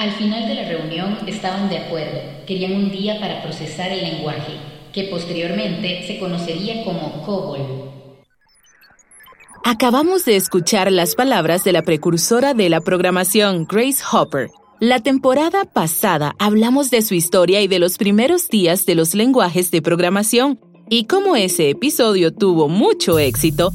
Al final de la reunión estaban de acuerdo, querían un día para procesar el lenguaje, que posteriormente se conocería como COBOL. Acabamos de escuchar las palabras de la precursora de la programación, Grace Hopper. La temporada pasada hablamos de su historia y de los primeros días de los lenguajes de programación, y como ese episodio tuvo mucho éxito,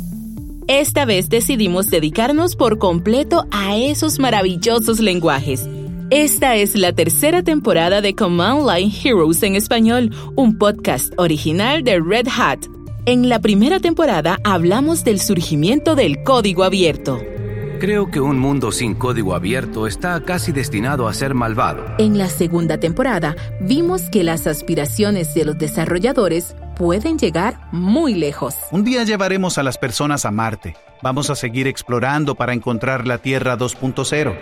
esta vez decidimos dedicarnos por completo a esos maravillosos lenguajes. Esta es la tercera temporada de Command Line Heroes en español, un podcast original de Red Hat. En la primera temporada hablamos del surgimiento del código abierto. Creo que un mundo sin código abierto está casi destinado a ser malvado. En la segunda temporada vimos que las aspiraciones de los desarrolladores pueden llegar muy lejos. Un día llevaremos a las personas a Marte. Vamos a seguir explorando para encontrar la Tierra 2.0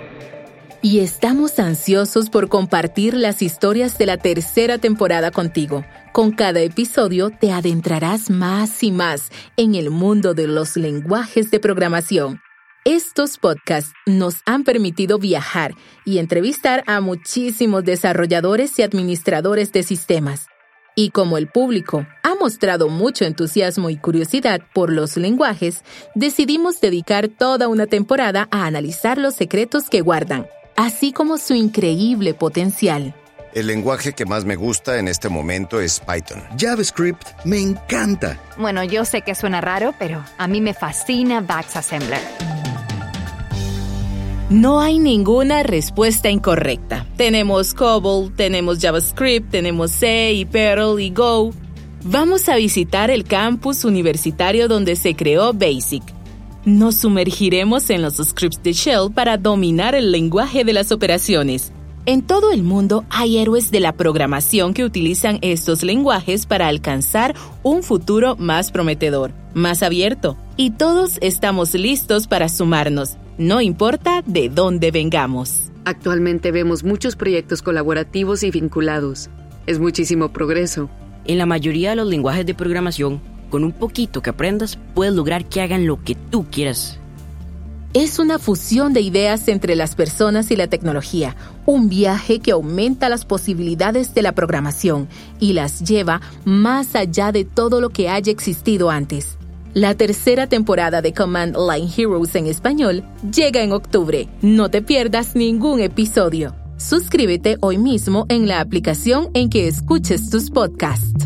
y estamos ansiosos por compartir las historias de la tercera temporada contigo. Con cada episodio te adentrarás más y más en el mundo de los lenguajes de programación. Estos podcasts nos han permitido viajar y entrevistar a muchísimos desarrolladores y administradores de sistemas. Y como el público ha mostrado mucho entusiasmo y curiosidad por los lenguajes, decidimos dedicar toda una temporada a analizar los secretos que guardan así como su increíble potencial. El lenguaje que más me gusta en este momento es Python. JavaScript me encanta. Bueno, yo sé que suena raro, pero a mí me fascina Vax Assembler. No hay ninguna respuesta incorrecta. Tenemos COBOL, tenemos JavaScript, tenemos C y Perl y Go. Vamos a visitar el campus universitario donde se creó BASIC nos sumergiremos en los scripts de Shell para dominar el lenguaje de las operaciones. En todo el mundo hay héroes de la programación que utilizan estos lenguajes para alcanzar un futuro más prometedor, más abierto, y todos estamos listos para sumarnos, no importa de dónde vengamos. Actualmente vemos muchos proyectos colaborativos y vinculados. Es muchísimo progreso. En la mayoría de los lenguajes de programación, con un poquito que aprendas, puedes lograr que hagan lo que tú quieras. Es una fusión de ideas entre las personas y la tecnología, un viaje que aumenta las posibilidades de la programación y las lleva más allá de todo lo que haya existido antes. La tercera temporada de Command Line Heroes en español llega en octubre. No te pierdas ningún episodio. Suscríbete hoy mismo en la aplicación en que escuches tus podcasts.